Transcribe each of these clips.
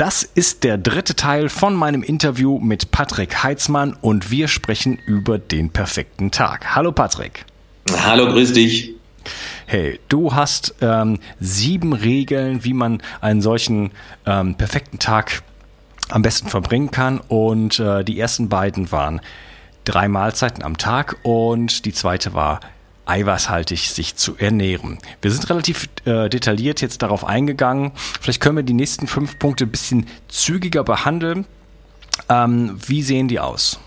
Das ist der dritte Teil von meinem Interview mit Patrick Heitzmann und wir sprechen über den perfekten Tag. Hallo Patrick. Hallo, grüß dich. Hey, du hast ähm, sieben Regeln, wie man einen solchen ähm, perfekten Tag am besten verbringen kann und äh, die ersten beiden waren drei Mahlzeiten am Tag und die zweite war eiweißhaltig sich zu ernähren. Wir sind relativ äh, detailliert jetzt darauf eingegangen. Vielleicht können wir die nächsten fünf Punkte ein bisschen zügiger behandeln. Ähm, wie sehen die aus?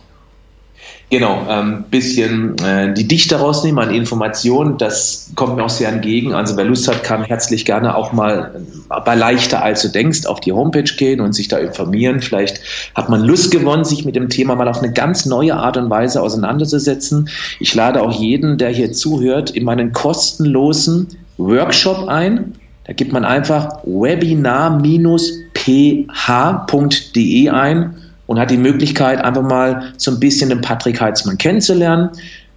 Genau, ein ähm, bisschen äh, die Dichte rausnehmen an Informationen, das kommt mir auch sehr entgegen. Also wer Lust hat, kann herzlich gerne auch mal äh, bei leichter als du denkst auf die Homepage gehen und sich da informieren. Vielleicht hat man Lust gewonnen, sich mit dem Thema mal auf eine ganz neue Art und Weise auseinanderzusetzen. Ich lade auch jeden, der hier zuhört, in meinen kostenlosen Workshop ein. Da gibt man einfach webinar-ph.de ein und hat die Möglichkeit, einfach mal so ein bisschen den Patrick Heitzmann kennenzulernen.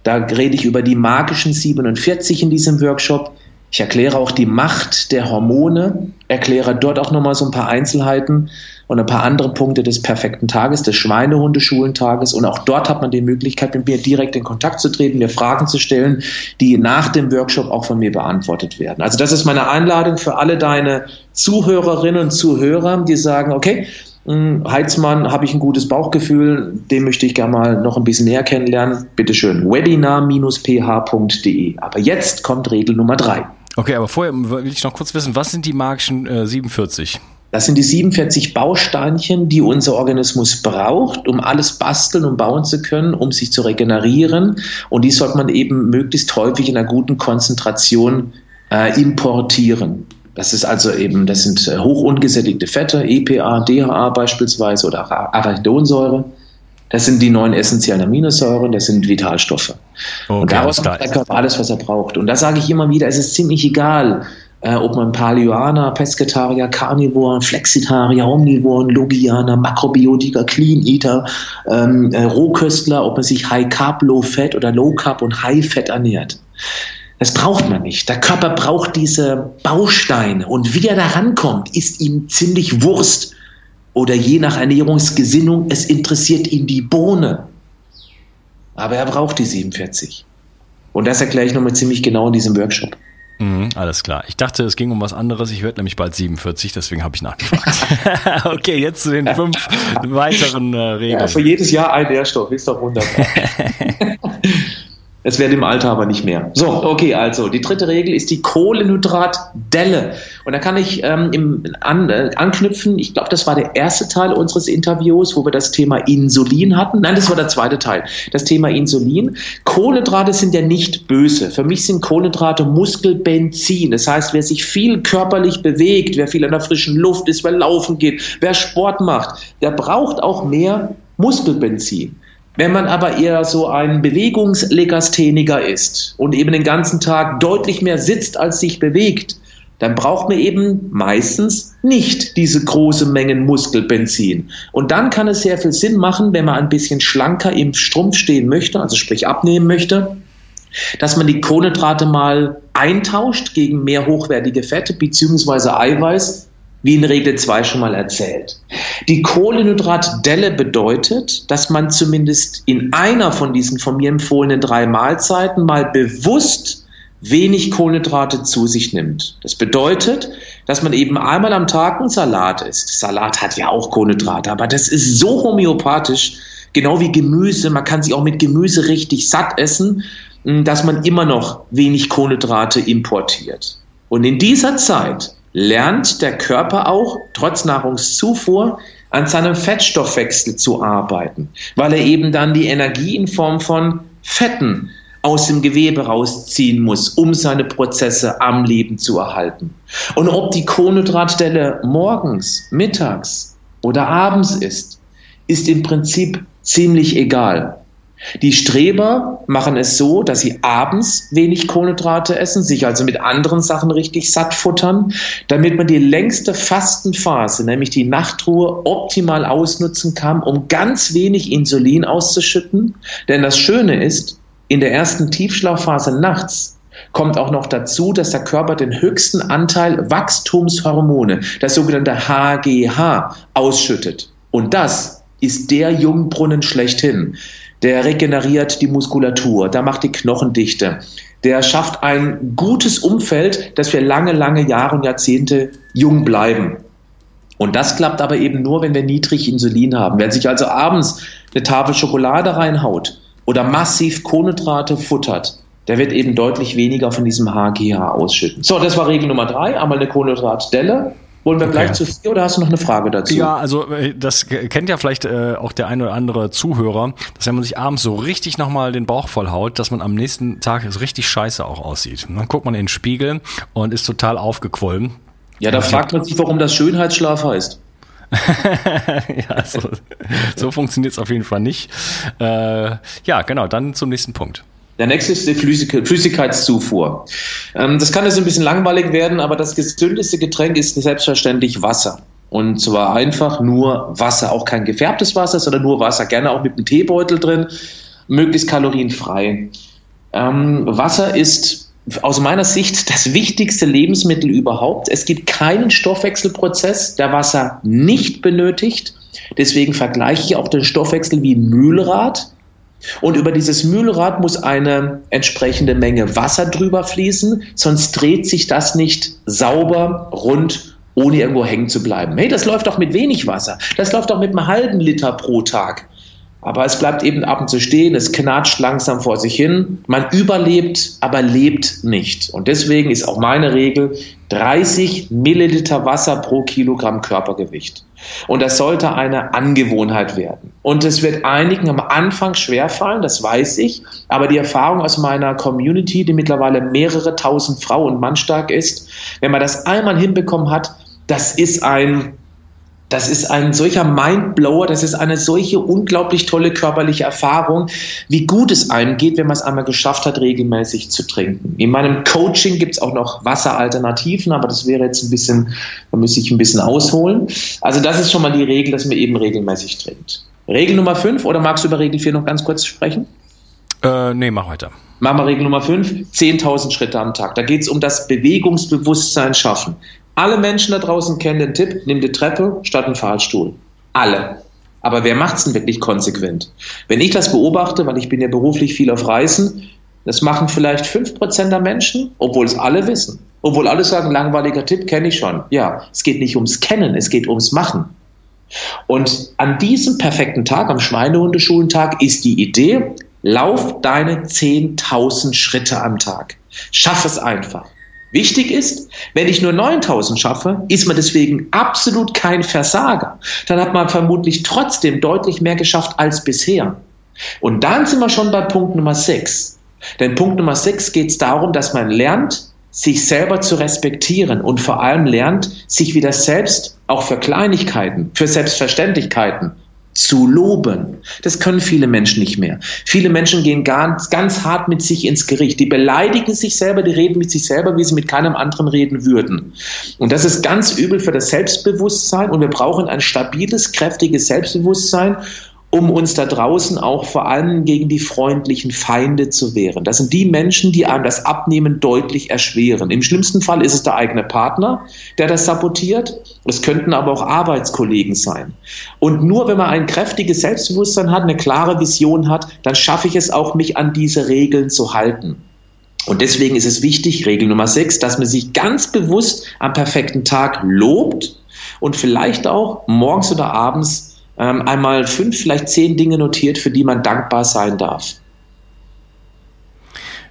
Da rede ich über die magischen 47 in diesem Workshop. Ich erkläre auch die Macht der Hormone, erkläre dort auch nochmal so ein paar Einzelheiten und ein paar andere Punkte des perfekten Tages, des Schweinehundeschulentages. Und auch dort hat man die Möglichkeit, mit mir direkt in Kontakt zu treten, mir Fragen zu stellen, die nach dem Workshop auch von mir beantwortet werden. Also das ist meine Einladung für alle deine Zuhörerinnen und Zuhörer, die sagen, okay, Heizmann, habe ich ein gutes Bauchgefühl, den möchte ich gerne mal noch ein bisschen näher kennenlernen. Bitte schön, webinar-ph.de. Aber jetzt kommt Regel Nummer drei. Okay, aber vorher will ich noch kurz wissen, was sind die magischen äh, 47? Das sind die 47 Bausteinchen, die unser Organismus braucht, um alles basteln und bauen zu können, um sich zu regenerieren. Und die sollte man eben möglichst häufig in einer guten Konzentration äh, importieren. Das ist also eben, das sind äh, hoch ungesättigte Fette, EPA, DHA beispielsweise oder Arachidonsäure. Das sind die neun essentiellen Aminosäuren, das sind Vitalstoffe. Okay, und daraus macht der Körper alles, was er braucht. Und da sage ich immer wieder, es ist ziemlich egal, äh, ob man Paleoaner, Pesketarier, Carnivoren, Flexitarier, Omnivoren, Logianer, Makrobiotiker, Clean Eater, ähm, äh, Rohköstler, ob man sich High Carb, Low Fat oder Low Carb und High Fat ernährt. Das braucht man nicht. Der Körper braucht diese Bausteine und wie er da rankommt, ist ihm ziemlich Wurst. Oder je nach Ernährungsgesinnung, es interessiert ihn die Bohne. Aber er braucht die 47. Und das erkläre ich nochmal ziemlich genau in diesem Workshop. Mhm, alles klar. Ich dachte, es ging um was anderes. Ich werde nämlich bald 47, deswegen habe ich nachgefragt. okay, jetzt zu den fünf weiteren äh, Regeln. Ja, für jedes Jahr ein Nährstoff, ist doch wunderbar. Es wird im Alter aber nicht mehr. So, okay, also die dritte Regel ist die Kohlenhydratdelle. Und da kann ich ähm, im, an, äh, anknüpfen, ich glaube, das war der erste Teil unseres Interviews, wo wir das Thema Insulin hatten. Nein, das war der zweite Teil. Das Thema Insulin. Kohlenhydrate sind ja nicht böse. Für mich sind Kohlenhydrate Muskelbenzin. Das heißt, wer sich viel körperlich bewegt, wer viel an der frischen Luft ist, wer laufen geht, wer Sport macht, der braucht auch mehr Muskelbenzin. Wenn man aber eher so ein Bewegungslegastheniker ist und eben den ganzen Tag deutlich mehr sitzt, als sich bewegt, dann braucht man eben meistens nicht diese große Mengen Muskelbenzin. Und dann kann es sehr viel Sinn machen, wenn man ein bisschen schlanker im Strumpf stehen möchte, also sprich abnehmen möchte, dass man die Kohlenhydrate mal eintauscht gegen mehr hochwertige Fette bzw. Eiweiß wie in Regel 2 schon mal erzählt. Die Kohlenhydratdelle bedeutet, dass man zumindest in einer von diesen von mir empfohlenen drei Mahlzeiten mal bewusst wenig Kohlenhydrate zu sich nimmt. Das bedeutet, dass man eben einmal am Tag einen Salat isst. Salat hat ja auch Kohlenhydrate, aber das ist so homöopathisch, genau wie Gemüse. Man kann sich auch mit Gemüse richtig satt essen, dass man immer noch wenig Kohlenhydrate importiert. Und in dieser Zeit lernt der Körper auch trotz Nahrungszufuhr an seinem Fettstoffwechsel zu arbeiten, weil er eben dann die Energie in Form von Fetten aus dem Gewebe rausziehen muss, um seine Prozesse am Leben zu erhalten. Und ob die Kohlenhydratstelle morgens, mittags oder abends ist, ist im Prinzip ziemlich egal. Die Streber machen es so, dass sie abends wenig Kohlenhydrate essen, sich also mit anderen Sachen richtig satt futtern, damit man die längste Fastenphase, nämlich die Nachtruhe, optimal ausnutzen kann, um ganz wenig Insulin auszuschütten. Denn das Schöne ist, in der ersten Tiefschlafphase nachts kommt auch noch dazu, dass der Körper den höchsten Anteil Wachstumshormone, das sogenannte HGH, ausschüttet. Und das ist der Jungbrunnen schlechthin der regeneriert die Muskulatur, der macht die Knochen dichter, der schafft ein gutes Umfeld, dass wir lange, lange Jahre und Jahrzehnte jung bleiben. Und das klappt aber eben nur, wenn wir niedrig Insulin haben. Wer sich also abends eine Tafel Schokolade reinhaut oder massiv Kohlenhydrate futtert, der wird eben deutlich weniger von diesem HGH ausschütten. So, das war Regel Nummer drei. Einmal eine Kohlenhydratdelle wollen wir okay. gleich zu vier oder hast du noch eine Frage dazu? Ja, also äh, das kennt ja vielleicht äh, auch der ein oder andere Zuhörer, dass wenn man sich abends so richtig nochmal den Bauch vollhaut, dass man am nächsten Tag so richtig scheiße auch aussieht. Und dann guckt man in den Spiegel und ist total aufgequollen. Ja, da fragt man sich, warum das Schönheitsschlaf heißt. ja, so, so funktioniert es auf jeden Fall nicht. Äh, ja, genau, dann zum nächsten Punkt. Der nächste ist die Flüssigkeitszufuhr. Ähm, das kann jetzt ein bisschen langweilig werden, aber das gesündeste Getränk ist selbstverständlich Wasser. Und zwar einfach nur Wasser, auch kein gefärbtes Wasser, sondern nur Wasser, gerne auch mit einem Teebeutel drin, möglichst kalorienfrei. Ähm, Wasser ist aus meiner Sicht das wichtigste Lebensmittel überhaupt. Es gibt keinen Stoffwechselprozess, der Wasser nicht benötigt. Deswegen vergleiche ich auch den Stoffwechsel wie ein Mühlrad. Und über dieses Mühlrad muss eine entsprechende Menge Wasser drüber fließen, sonst dreht sich das nicht sauber, rund, ohne irgendwo hängen zu bleiben. Hey, das läuft doch mit wenig Wasser. Das läuft doch mit einem halben Liter pro Tag. Aber es bleibt eben ab und zu stehen, es knatscht langsam vor sich hin. Man überlebt, aber lebt nicht. Und deswegen ist auch meine Regel 30 Milliliter Wasser pro Kilogramm Körpergewicht. Und das sollte eine Angewohnheit werden. Und es wird einigen am Anfang schwerfallen, das weiß ich. Aber die Erfahrung aus meiner Community, die mittlerweile mehrere tausend Frau und Mann stark ist, wenn man das einmal hinbekommen hat, das ist ein das ist ein solcher Mindblower, das ist eine solche unglaublich tolle körperliche Erfahrung, wie gut es einem geht, wenn man es einmal geschafft hat, regelmäßig zu trinken. In meinem Coaching gibt es auch noch Wasseralternativen, aber das wäre jetzt ein bisschen, da müsste ich ein bisschen ausholen. Also das ist schon mal die Regel, dass man eben regelmäßig trinkt. Regel Nummer 5 oder magst du über Regel 4 noch ganz kurz sprechen? Äh, nee, mach weiter. Machen wir Regel Nummer 5, 10.000 Schritte am Tag. Da geht es um das Bewegungsbewusstsein schaffen. Alle Menschen da draußen kennen den Tipp, nimm die Treppe statt einen Fahrstuhl. Alle. Aber wer macht es denn wirklich konsequent? Wenn ich das beobachte, weil ich bin ja beruflich viel auf Reisen, das machen vielleicht 5% der Menschen, obwohl es alle wissen. Obwohl alle sagen, langweiliger Tipp kenne ich schon. Ja, es geht nicht ums Kennen, es geht ums Machen. Und an diesem perfekten Tag, am Schweinehundeschulentag, ist die Idee, lauf deine 10.000 Schritte am Tag. Schaff es einfach. Wichtig ist, wenn ich nur 9000 schaffe, ist man deswegen absolut kein Versager. Dann hat man vermutlich trotzdem deutlich mehr geschafft als bisher. Und dann sind wir schon bei Punkt Nummer 6. Denn Punkt Nummer 6 geht es darum, dass man lernt, sich selber zu respektieren und vor allem lernt, sich wieder selbst auch für Kleinigkeiten, für Selbstverständlichkeiten zu loben. Das können viele Menschen nicht mehr. Viele Menschen gehen ganz, ganz hart mit sich ins Gericht. Die beleidigen sich selber, die reden mit sich selber, wie sie mit keinem anderen reden würden. Und das ist ganz übel für das Selbstbewusstsein und wir brauchen ein stabiles, kräftiges Selbstbewusstsein um uns da draußen auch vor allem gegen die freundlichen Feinde zu wehren. Das sind die Menschen, die einem das Abnehmen deutlich erschweren. Im schlimmsten Fall ist es der eigene Partner, der das sabotiert. Es könnten aber auch Arbeitskollegen sein. Und nur wenn man ein kräftiges Selbstbewusstsein hat, eine klare Vision hat, dann schaffe ich es auch, mich an diese Regeln zu halten. Und deswegen ist es wichtig, Regel Nummer sechs, dass man sich ganz bewusst am perfekten Tag lobt und vielleicht auch morgens oder abends ähm, einmal fünf, vielleicht zehn Dinge notiert, für die man dankbar sein darf.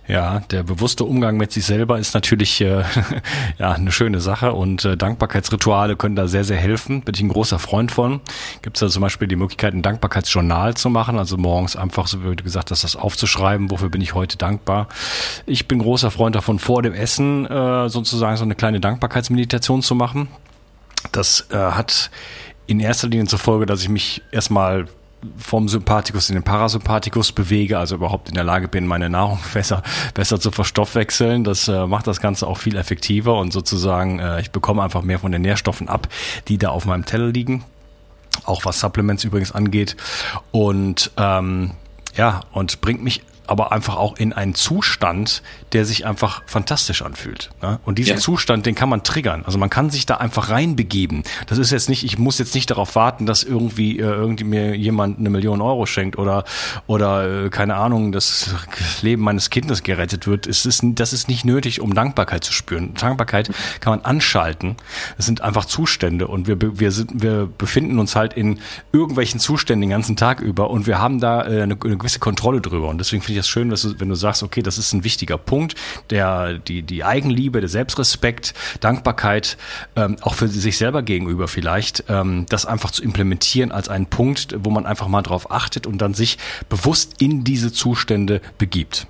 Ja, der bewusste Umgang mit sich selber ist natürlich äh, ja eine schöne Sache und äh, Dankbarkeitsrituale können da sehr, sehr helfen. Bin ich ein großer Freund von. Gibt es da zum Beispiel die Möglichkeit, ein Dankbarkeitsjournal zu machen, also morgens einfach, so wie gesagt hast, das aufzuschreiben, wofür bin ich heute dankbar. Ich bin großer Freund davon, vor dem Essen äh, sozusagen so eine kleine Dankbarkeitsmeditation zu machen. Das äh, hat in erster Linie zur Folge, dass ich mich erstmal vom Sympathikus in den Parasympathikus bewege, also überhaupt in der Lage bin, meine Nahrung besser, besser zu verstoffwechseln. Das äh, macht das Ganze auch viel effektiver und sozusagen, äh, ich bekomme einfach mehr von den Nährstoffen ab, die da auf meinem Teller liegen. Auch was Supplements übrigens angeht. Und ähm, ja, und bringt mich aber einfach auch in einen Zustand, der sich einfach fantastisch anfühlt. Ne? Und diesen ja. Zustand, den kann man triggern. Also man kann sich da einfach reinbegeben. Das ist jetzt nicht, ich muss jetzt nicht darauf warten, dass irgendwie, äh, irgendwie mir jemand eine Million Euro schenkt oder, oder äh, keine Ahnung, das Leben meines Kindes gerettet wird. Es ist, das ist nicht nötig, um Dankbarkeit zu spüren. Dankbarkeit kann man anschalten. Es sind einfach Zustände und wir, wir, sind, wir befinden uns halt in irgendwelchen Zuständen den ganzen Tag über und wir haben da äh, eine, eine gewisse Kontrolle drüber. Und deswegen finde ich das schön, wenn du sagst, okay, das ist ein wichtiger Punkt, der, die, die Eigenliebe, der Selbstrespekt, Dankbarkeit, ähm, auch für sich selber gegenüber vielleicht, ähm, das einfach zu implementieren als einen Punkt, wo man einfach mal drauf achtet und dann sich bewusst in diese Zustände begibt.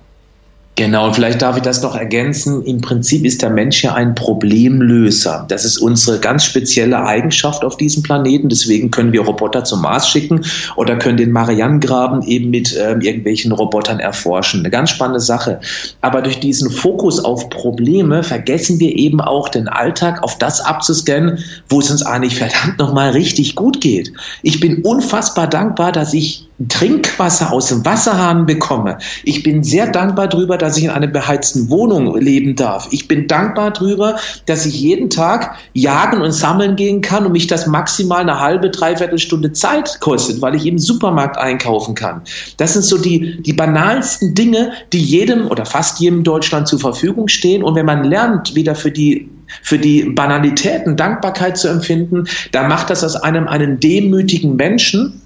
Genau, und vielleicht darf ich das noch ergänzen. Im Prinzip ist der Mensch ja ein Problemlöser. Das ist unsere ganz spezielle Eigenschaft auf diesem Planeten. Deswegen können wir Roboter zum Mars schicken oder können den Marianengraben eben mit ähm, irgendwelchen Robotern erforschen. Eine ganz spannende Sache. Aber durch diesen Fokus auf Probleme vergessen wir eben auch den Alltag auf das abzuscannen, wo es uns eigentlich verdammt nochmal richtig gut geht. Ich bin unfassbar dankbar, dass ich Trinkwasser aus dem Wasserhahn bekomme. Ich bin sehr dankbar darüber, dass ich in einer beheizten Wohnung leben darf. Ich bin dankbar darüber, dass ich jeden Tag jagen und sammeln gehen kann und mich das maximal eine halbe, dreiviertel Stunde Zeit kostet, weil ich im Supermarkt einkaufen kann. Das sind so die, die banalsten Dinge, die jedem oder fast jedem Deutschland zur Verfügung stehen. Und wenn man lernt, wieder für die für die Banalitäten Dankbarkeit zu empfinden, dann macht das aus einem einen demütigen Menschen,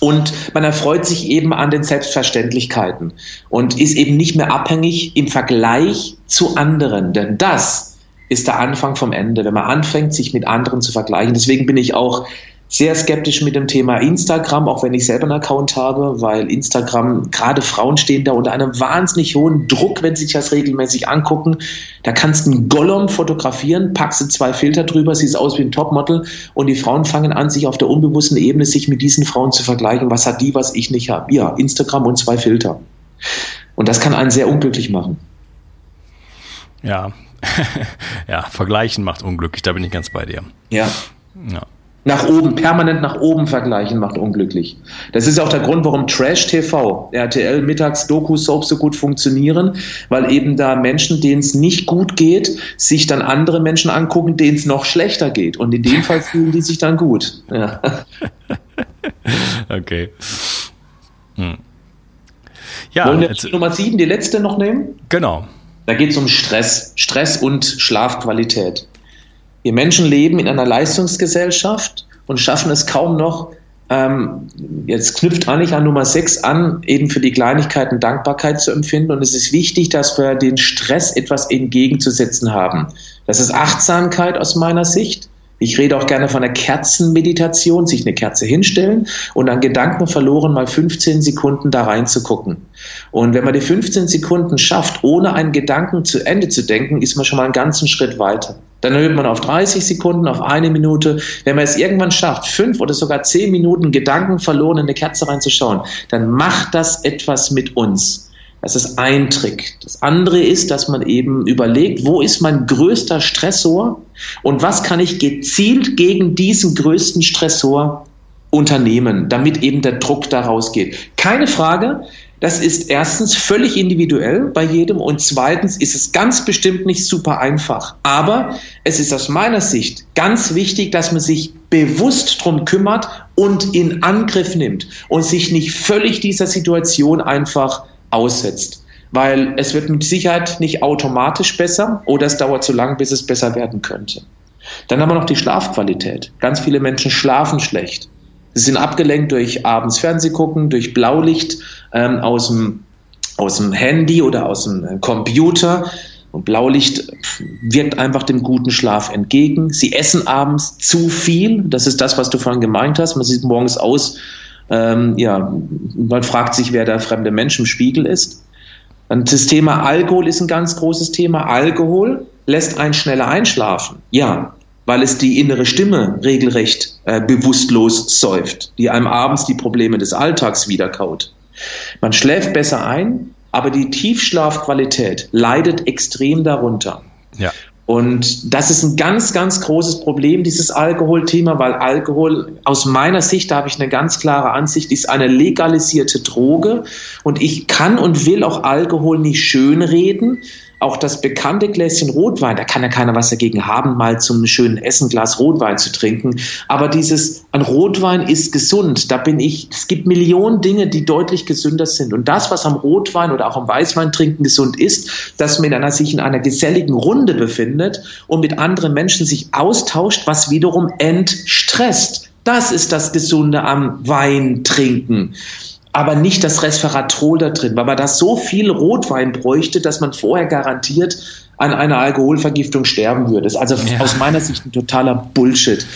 und man erfreut sich eben an den Selbstverständlichkeiten und ist eben nicht mehr abhängig im Vergleich zu anderen. Denn das ist der Anfang vom Ende, wenn man anfängt, sich mit anderen zu vergleichen. Deswegen bin ich auch sehr skeptisch mit dem Thema Instagram, auch wenn ich selber einen Account habe, weil Instagram, gerade Frauen stehen da unter einem wahnsinnig hohen Druck, wenn sie sich das regelmäßig angucken. Da kannst du einen Gollum fotografieren, packst du zwei Filter drüber, siehst aus wie ein Topmodel und die Frauen fangen an, sich auf der unbewussten Ebene sich mit diesen Frauen zu vergleichen. Was hat die, was ich nicht habe? Ja, Instagram und zwei Filter. Und das kann einen sehr unglücklich machen. Ja, ja, vergleichen macht unglücklich, da bin ich ganz bei dir. Ja. Ja. Nach oben, permanent nach oben vergleichen macht unglücklich. Das ist auch der Grund, warum Trash TV, RTL Mittags Doku Soaps so gut funktionieren, weil eben da Menschen, denen es nicht gut geht, sich dann andere Menschen angucken, denen es noch schlechter geht. Und in dem Fall fühlen die sich dann gut. Ja. Okay. Hm. Ja, Wollen wir jetzt, Nummer sieben, die letzte noch nehmen? Genau. Da geht es um Stress, Stress und Schlafqualität. Wir Menschen leben in einer Leistungsgesellschaft und schaffen es kaum noch, ähm, jetzt knüpft eigentlich an Nummer 6 an, eben für die Kleinigkeiten Dankbarkeit zu empfinden. Und es ist wichtig, dass wir den Stress etwas entgegenzusetzen haben. Das ist Achtsamkeit aus meiner Sicht. Ich rede auch gerne von einer Kerzenmeditation, sich eine Kerze hinstellen und dann Gedanken verloren mal 15 Sekunden da reinzugucken. Und wenn man die 15 Sekunden schafft, ohne einen Gedanken zu Ende zu denken, ist man schon mal einen ganzen Schritt weiter. Dann erhöht man auf 30 Sekunden, auf eine Minute. Wenn man es irgendwann schafft, fünf oder sogar zehn Minuten Gedanken verloren in eine Kerze reinzuschauen, dann macht das etwas mit uns. Das ist ein Trick. Das andere ist, dass man eben überlegt, wo ist mein größter Stressor und was kann ich gezielt gegen diesen größten Stressor unternehmen, damit eben der Druck daraus geht. Keine Frage, das ist erstens völlig individuell bei jedem und zweitens ist es ganz bestimmt nicht super einfach. Aber es ist aus meiner Sicht ganz wichtig, dass man sich bewusst drum kümmert und in Angriff nimmt und sich nicht völlig dieser Situation einfach aussetzt. Weil es wird mit Sicherheit nicht automatisch besser oder es dauert zu lang, bis es besser werden könnte. Dann haben wir noch die Schlafqualität. Ganz viele Menschen schlafen schlecht. Sie sind abgelenkt durch abends Fernseh gucken, durch Blaulicht ähm, aus, dem, aus dem Handy oder aus dem äh, Computer. Und Blaulicht wirkt einfach dem guten Schlaf entgegen. Sie essen abends zu viel. Das ist das, was du vorhin gemeint hast. Man sieht morgens aus ähm, ja, man fragt sich, wer der fremde Mensch im Spiegel ist. Und das Thema Alkohol ist ein ganz großes Thema. Alkohol lässt einen schneller einschlafen. Ja, weil es die innere Stimme regelrecht äh, bewusstlos säuft, die einem abends die Probleme des Alltags wiederkaut. Man schläft besser ein, aber die Tiefschlafqualität leidet extrem darunter. Ja. Und das ist ein ganz, ganz großes Problem, dieses Alkoholthema, weil Alkohol aus meiner Sicht, da habe ich eine ganz klare Ansicht, ist eine legalisierte Droge. Und ich kann und will auch Alkohol nicht schönreden auch das bekannte Gläschen Rotwein, da kann ja keiner was dagegen haben, mal zum schönen Essen Glas Rotwein zu trinken. Aber dieses, ein Rotwein ist gesund. Da bin ich, es gibt Millionen Dinge, die deutlich gesünder sind. Und das, was am Rotwein oder auch am Weißwein trinken gesund ist, dass man in einer, sich in einer geselligen Runde befindet und mit anderen Menschen sich austauscht, was wiederum entstresst. Das ist das Gesunde am Wein trinken aber nicht das Resveratrol da drin, weil man da so viel Rotwein bräuchte, dass man vorher garantiert an einer Alkoholvergiftung sterben würde. Das ist also ja. aus meiner Sicht ein totaler Bullshit.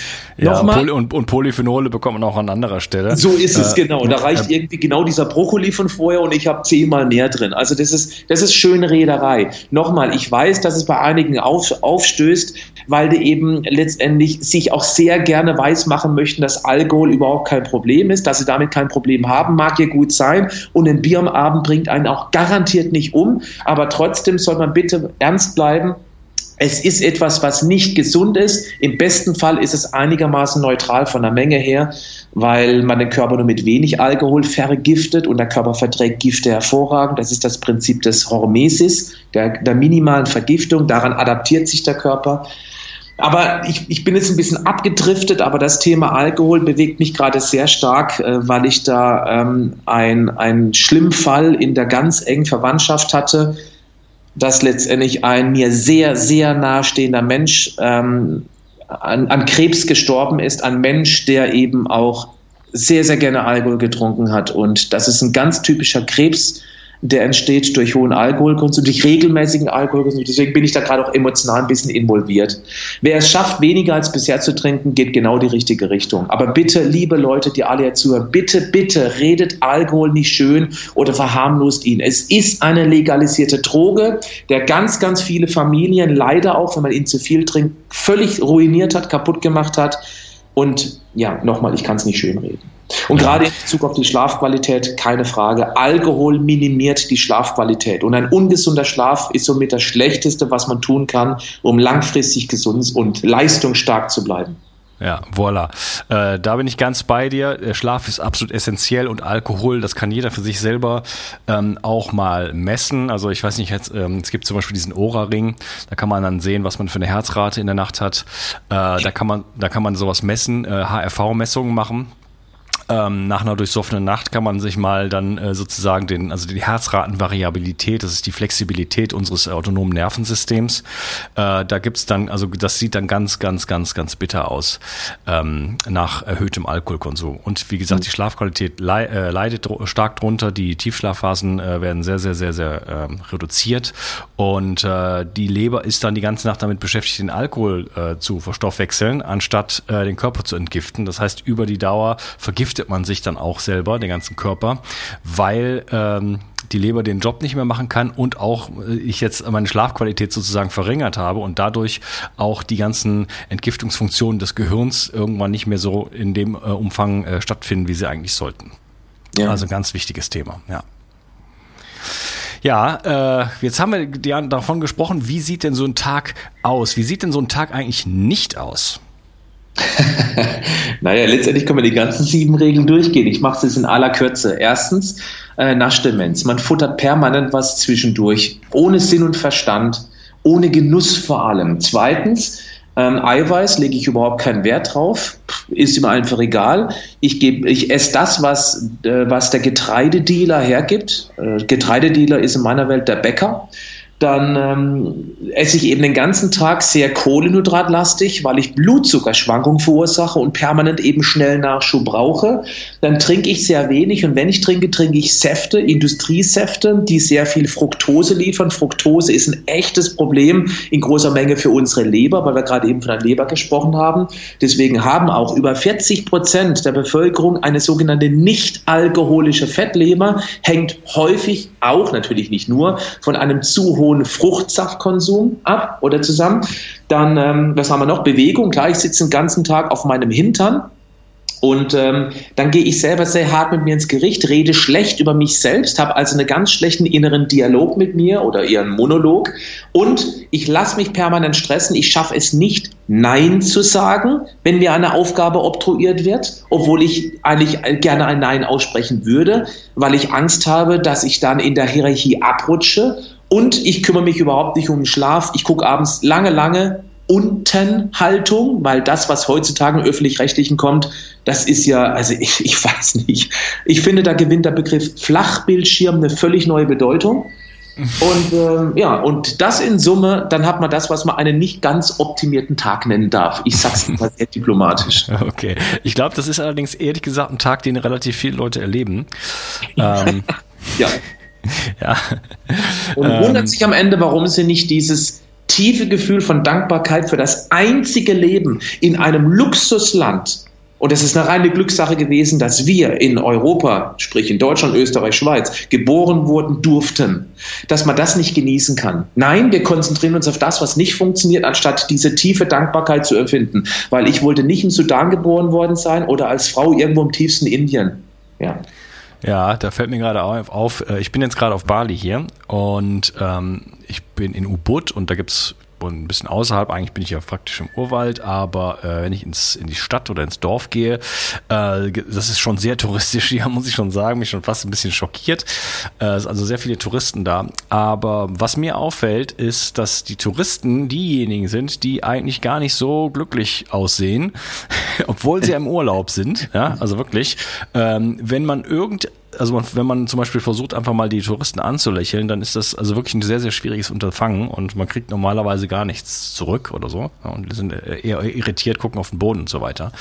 Ja, Nochmal, Poly und, und, Polyphenole bekommt man auch an anderer Stelle. So ist es, äh, genau. Da reicht äh, irgendwie genau dieser Brokkoli von vorher und ich habe zehnmal mehr drin. Also das ist, das ist schöne Rederei. Nochmal, ich weiß, dass es bei einigen auf, aufstößt, weil die eben letztendlich sich auch sehr gerne weismachen möchten, dass Alkohol überhaupt kein Problem ist, dass sie damit kein Problem haben, mag ja gut sein. Und ein Bier am Abend bringt einen auch garantiert nicht um. Aber trotzdem soll man bitte ernst bleiben es ist etwas, was nicht gesund ist. Im besten Fall ist es einigermaßen neutral von der Menge her, weil man den Körper nur mit wenig Alkohol vergiftet und der Körper verträgt Gifte hervorragend. Das ist das Prinzip des Hormesis, der, der minimalen Vergiftung. Daran adaptiert sich der Körper. Aber ich, ich bin jetzt ein bisschen abgedriftet, aber das Thema Alkohol bewegt mich gerade sehr stark, äh, weil ich da ähm, einen Schlimmfall in der ganz engen Verwandtschaft hatte dass letztendlich ein mir sehr, sehr nahestehender Mensch ähm, an, an Krebs gestorben ist, ein Mensch, der eben auch sehr, sehr gerne Alkohol getrunken hat. Und das ist ein ganz typischer Krebs der entsteht durch hohen Alkoholkonsum, durch regelmäßigen Alkoholkonsum. Deswegen bin ich da gerade auch emotional ein bisschen involviert. Wer es schafft, weniger als bisher zu trinken, geht genau die richtige Richtung. Aber bitte, liebe Leute, die alle jetzt zuhören, bitte, bitte redet Alkohol nicht schön oder verharmlost ihn. Es ist eine legalisierte Droge, der ganz, ganz viele Familien leider auch, wenn man ihn zu viel trinkt, völlig ruiniert hat, kaputt gemacht hat. Und ja, nochmal, ich kann es nicht schön reden. Und gerade in Bezug auf die Schlafqualität, keine Frage, Alkohol minimiert die Schlafqualität. Und ein ungesunder Schlaf ist somit das Schlechteste, was man tun kann, um langfristig gesund und leistungsstark zu bleiben. Ja, voilà. Äh, da bin ich ganz bei dir. Der Schlaf ist absolut essentiell und Alkohol, das kann jeder für sich selber ähm, auch mal messen. Also ich weiß nicht, jetzt, ähm, es gibt zum Beispiel diesen Ora-Ring, da kann man dann sehen, was man für eine Herzrate in der Nacht hat. Äh, da kann man, da kann man sowas messen, äh, HRV-Messungen machen ähm, nach einer durchsoffenen Nacht kann man sich mal dann äh, sozusagen den, also die Herzratenvariabilität, das ist die Flexibilität unseres autonomen Nervensystems. Äh, da gibt's dann, also das sieht dann ganz, ganz, ganz, ganz bitter aus ähm, nach erhöhtem Alkoholkonsum. Und wie gesagt, die Schlafqualität lei äh, leidet dr stark drunter, die Tiefschlafphasen äh, werden sehr, sehr, sehr, sehr äh, reduziert und äh, die Leber ist dann die ganze Nacht damit beschäftigt, den Alkohol äh, zu verstoffwechseln, anstatt den Körper zu entgiften. Das heißt, über die Dauer vergiftet man sich dann auch selber, den ganzen Körper, weil ähm, die Leber den Job nicht mehr machen kann und auch äh, ich jetzt meine Schlafqualität sozusagen verringert habe und dadurch auch die ganzen Entgiftungsfunktionen des Gehirns irgendwann nicht mehr so in dem äh, Umfang äh, stattfinden, wie sie eigentlich sollten. Ja. Also ein ganz wichtiges Thema, ja. Ja, äh, jetzt haben wir davon gesprochen, wie sieht denn so ein Tag aus? Wie sieht denn so ein Tag eigentlich nicht aus? naja, letztendlich können wir die ganzen sieben Regeln durchgehen. Ich mache es jetzt in aller Kürze. Erstens, äh, Naschdemenz. Man futtert permanent was zwischendurch, ohne Sinn und Verstand, ohne Genuss vor allem. Zweitens, ähm, Eiweiß lege ich überhaupt keinen Wert drauf, ist ihm einfach egal. Ich, geb, ich esse das, was, äh, was der Getreidedealer hergibt. Äh, Getreidedealer ist in meiner Welt der Bäcker dann ähm, esse ich eben den ganzen Tag sehr kohlenhydratlastig, weil ich Blutzuckerschwankungen verursache und permanent eben schnell Nachschub brauche. Dann trinke ich sehr wenig und wenn ich trinke, trinke ich Säfte, Industriesäfte, die sehr viel Fructose liefern. Fructose ist ein echtes Problem in großer Menge für unsere Leber, weil wir gerade eben von der Leber gesprochen haben. Deswegen haben auch über 40 Prozent der Bevölkerung eine sogenannte nicht alkoholische Fettleber, hängt häufig auch, natürlich nicht nur, von einem zu hohen Fruchtsaftkonsum ab oder zusammen. Dann, ähm, was haben wir noch? Bewegung. Klar, ich sitze den ganzen Tag auf meinem Hintern. Und ähm, dann gehe ich selber sehr hart mit mir ins Gericht, rede schlecht über mich selbst, habe also einen ganz schlechten inneren Dialog mit mir oder einen Monolog. Und ich lasse mich permanent stressen. Ich schaffe es nicht, Nein zu sagen, wenn mir eine Aufgabe obtruiert wird, obwohl ich eigentlich gerne ein Nein aussprechen würde, weil ich Angst habe, dass ich dann in der Hierarchie abrutsche und ich kümmere mich überhaupt nicht um den Schlaf. Ich gucke abends lange, lange Untenhaltung, weil das, was heutzutage im öffentlich-rechtlichen kommt, das ist ja, also ich, ich weiß nicht. Ich finde, da gewinnt der Begriff Flachbildschirm eine völlig neue Bedeutung. Und ähm, ja, und das in Summe, dann hat man das, was man einen nicht ganz optimierten Tag nennen darf. Ich sag's mal sehr diplomatisch. Okay. Ich glaube, das ist allerdings ehrlich gesagt ein Tag, den relativ viele Leute erleben. ähm, ja. ja. Und wundert ähm, sich am Ende, warum sie nicht dieses tiefe Gefühl von Dankbarkeit für das einzige Leben in einem Luxusland und es ist eine reine Glückssache gewesen, dass wir in Europa, sprich in Deutschland, Österreich, Schweiz, geboren wurden durften, dass man das nicht genießen kann. Nein, wir konzentrieren uns auf das, was nicht funktioniert, anstatt diese tiefe Dankbarkeit zu erfinden. Weil ich wollte nicht in Sudan geboren worden sein oder als Frau irgendwo im tiefsten Indien. Ja. Ja, da fällt mir gerade auf, äh, ich bin jetzt gerade auf Bali hier und ähm, ich bin in Ubud und da gibt's und ein bisschen außerhalb, eigentlich bin ich ja praktisch im Urwald, aber äh, wenn ich ins, in die Stadt oder ins Dorf gehe, äh, das ist schon sehr touristisch hier, muss ich schon sagen, mich schon fast ein bisschen schockiert. Äh, sind also sehr viele Touristen da. Aber was mir auffällt, ist, dass die Touristen diejenigen sind, die eigentlich gar nicht so glücklich aussehen, obwohl sie im Urlaub sind. Ja, also wirklich. Ähm, wenn man irgend also man, wenn man zum Beispiel versucht, einfach mal die Touristen anzulächeln, dann ist das also wirklich ein sehr, sehr schwieriges Unterfangen und man kriegt normalerweise gar nichts zurück oder so. und die sind eher irritiert, gucken auf den Boden und so weiter.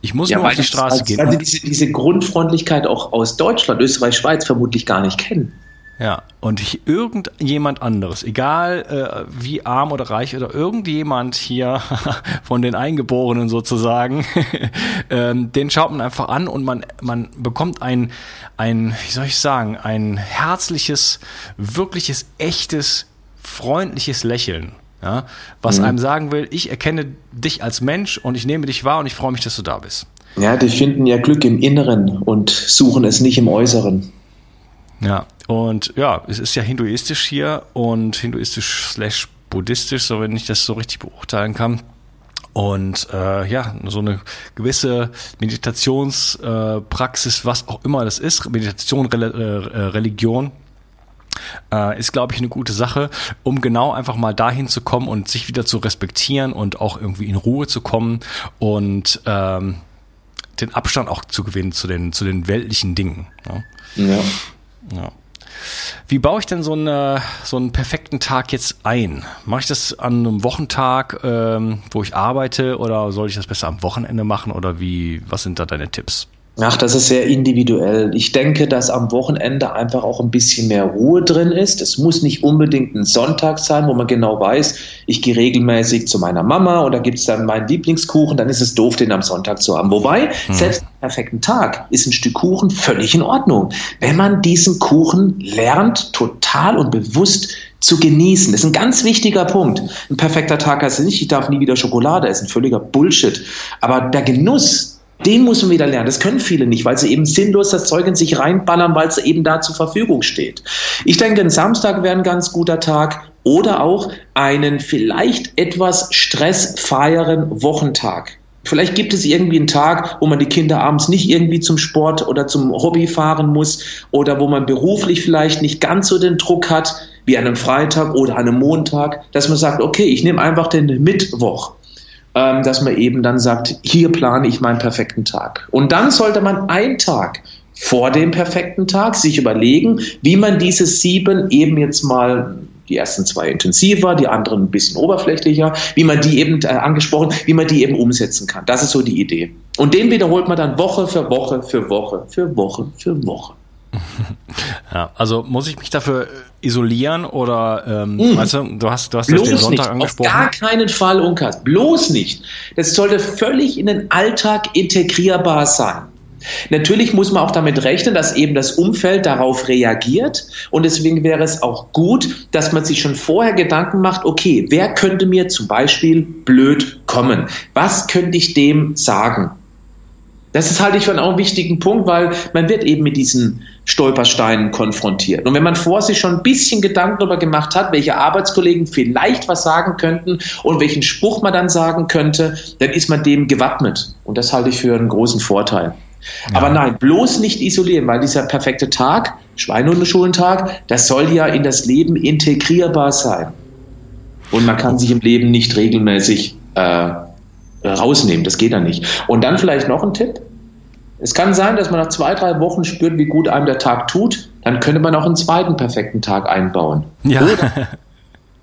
Ich muss ja, nur auf die Straße also, gehen. Also diese, diese Grundfreundlichkeit auch aus Deutschland, Österreich, Schweiz vermutlich gar nicht kennen. Ja, und ich, irgendjemand anderes, egal äh, wie arm oder reich oder irgendjemand hier von den Eingeborenen sozusagen, ähm, den schaut man einfach an und man, man bekommt ein, ein, wie soll ich sagen, ein herzliches, wirkliches, echtes, freundliches Lächeln. Ja, was mhm. einem sagen will, ich erkenne dich als Mensch und ich nehme dich wahr und ich freue mich, dass du da bist. Ja, die finden ja Glück im Inneren und suchen es nicht im Äußeren. Ja, und ja, es ist ja hinduistisch hier und hinduistisch slash buddhistisch, so wenn ich das so richtig beurteilen kann. Und äh, ja, so eine gewisse Meditationspraxis, äh, was auch immer das ist, Meditation, Re äh, Religion, äh, ist, glaube ich, eine gute Sache, um genau einfach mal dahin zu kommen und sich wieder zu respektieren und auch irgendwie in Ruhe zu kommen und ähm, den Abstand auch zu gewinnen zu den, zu den weltlichen Dingen. Ja. ja. ja. Wie baue ich denn so, eine, so einen perfekten Tag jetzt ein? Mache ich das an einem Wochentag, ähm, wo ich arbeite, oder soll ich das besser am Wochenende machen? Oder wie, was sind da deine Tipps? Ach, das ist sehr individuell. Ich denke, dass am Wochenende einfach auch ein bisschen mehr Ruhe drin ist. Es muss nicht unbedingt ein Sonntag sein, wo man genau weiß, ich gehe regelmäßig zu meiner Mama oder gibt es dann meinen Lieblingskuchen, dann ist es doof, den am Sonntag zu haben. Wobei, hm. selbst am perfekten Tag ist ein Stück Kuchen völlig in Ordnung. Wenn man diesen Kuchen lernt, total und bewusst zu genießen. Das ist ein ganz wichtiger Punkt. Ein perfekter Tag heißt nicht, ich darf nie wieder Schokolade essen. Völliger Bullshit. Aber der Genuss, den muss man wieder lernen. Das können viele nicht, weil sie eben sinnlos das Zeug in sich reinballern, weil es eben da zur Verfügung steht. Ich denke, ein Samstag wäre ein ganz guter Tag oder auch einen vielleicht etwas stressfreieren Wochentag. Vielleicht gibt es irgendwie einen Tag, wo man die Kinder abends nicht irgendwie zum Sport oder zum Hobby fahren muss oder wo man beruflich vielleicht nicht ganz so den Druck hat wie an einem Freitag oder an einem Montag, dass man sagt, okay, ich nehme einfach den Mittwoch ähm, dass man eben dann sagt, hier plane ich meinen perfekten Tag. Und dann sollte man einen Tag vor dem perfekten Tag sich überlegen, wie man diese sieben eben jetzt mal die ersten zwei intensiver, die anderen ein bisschen oberflächlicher, wie man die eben äh, angesprochen, wie man die eben umsetzen kann. Das ist so die Idee. Und den wiederholt man dann Woche für Woche für Woche für Woche für Woche. Ja, also muss ich mich dafür isolieren oder ähm, mm. weißt du, du hast, du hast Bloß den Sonntag nicht. angesprochen. Auf gar keinen Fall, Unkas. Bloß nicht. Das sollte völlig in den Alltag integrierbar sein. Natürlich muss man auch damit rechnen, dass eben das Umfeld darauf reagiert. Und deswegen wäre es auch gut, dass man sich schon vorher Gedanken macht, okay, wer könnte mir zum Beispiel blöd kommen? Was könnte ich dem sagen? Das ist halte ich für einen auch wichtigen Punkt, weil man wird eben mit diesen Stolpersteinen konfrontiert. Und wenn man vor sich schon ein bisschen Gedanken darüber gemacht hat, welche Arbeitskollegen vielleicht was sagen könnten und welchen Spruch man dann sagen könnte, dann ist man dem gewappnet. Und das halte ich für einen großen Vorteil. Ja. Aber nein, bloß nicht isolieren, weil dieser perfekte Tag, Schweinehundeschulentag, das soll ja in das Leben integrierbar sein. Und man kann sich im Leben nicht regelmäßig äh, rausnehmen. Das geht dann nicht. Und dann vielleicht noch ein Tipp. Es kann sein, dass man nach zwei, drei Wochen spürt, wie gut einem der Tag tut. Dann könnte man auch einen zweiten perfekten Tag einbauen. Ja. Oder,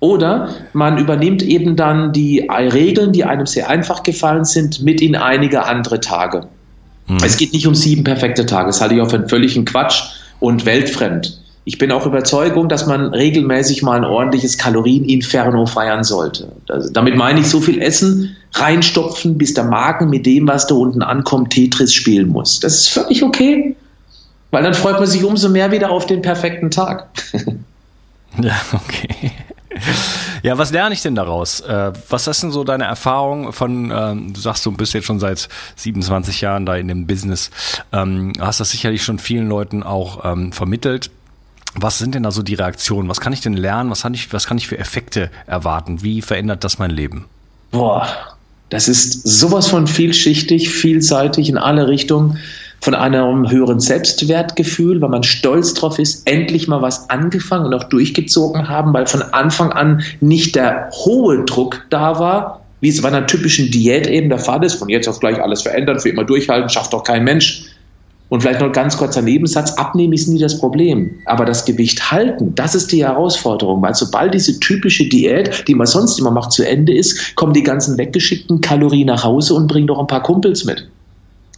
oder man übernimmt eben dann die Regeln, die einem sehr einfach gefallen sind, mit in einige andere Tage. Mhm. Es geht nicht um sieben perfekte Tage. Das halte ich auch für einen völligen Quatsch und weltfremd. Ich bin auch Überzeugung, dass man regelmäßig mal ein ordentliches Kalorieninferno feiern sollte. Das, damit meine ich so viel Essen reinstopfen, bis der Magen mit dem, was da unten ankommt, Tetris spielen muss. Das ist völlig okay, weil dann freut man sich umso mehr wieder auf den perfekten Tag. ja, okay. Ja, was lerne ich denn daraus? Äh, was ist denn so deine Erfahrung von, ähm, du sagst, du bist jetzt schon seit 27 Jahren da in dem Business, ähm, hast das sicherlich schon vielen Leuten auch ähm, vermittelt. Was sind denn da so die Reaktionen? Was kann ich denn lernen? Was kann ich, was kann ich für Effekte erwarten? Wie verändert das mein Leben? Boah, das ist sowas von vielschichtig, vielseitig in alle Richtungen. Von einem höheren Selbstwertgefühl, weil man stolz drauf ist, endlich mal was angefangen und auch durchgezogen haben, weil von Anfang an nicht der hohe Druck da war, wie es bei einer typischen Diät eben der Fall ist, von jetzt auf gleich alles verändern, für immer durchhalten, schafft doch kein Mensch. Und vielleicht noch ein ganz kurzer Nebensatz, abnehmen ist nie das Problem. Aber das Gewicht halten, das ist die Herausforderung. Weil sobald diese typische Diät, die man sonst immer macht, zu Ende ist, kommen die ganzen weggeschickten Kalorien nach Hause und bringen doch ein paar Kumpels mit.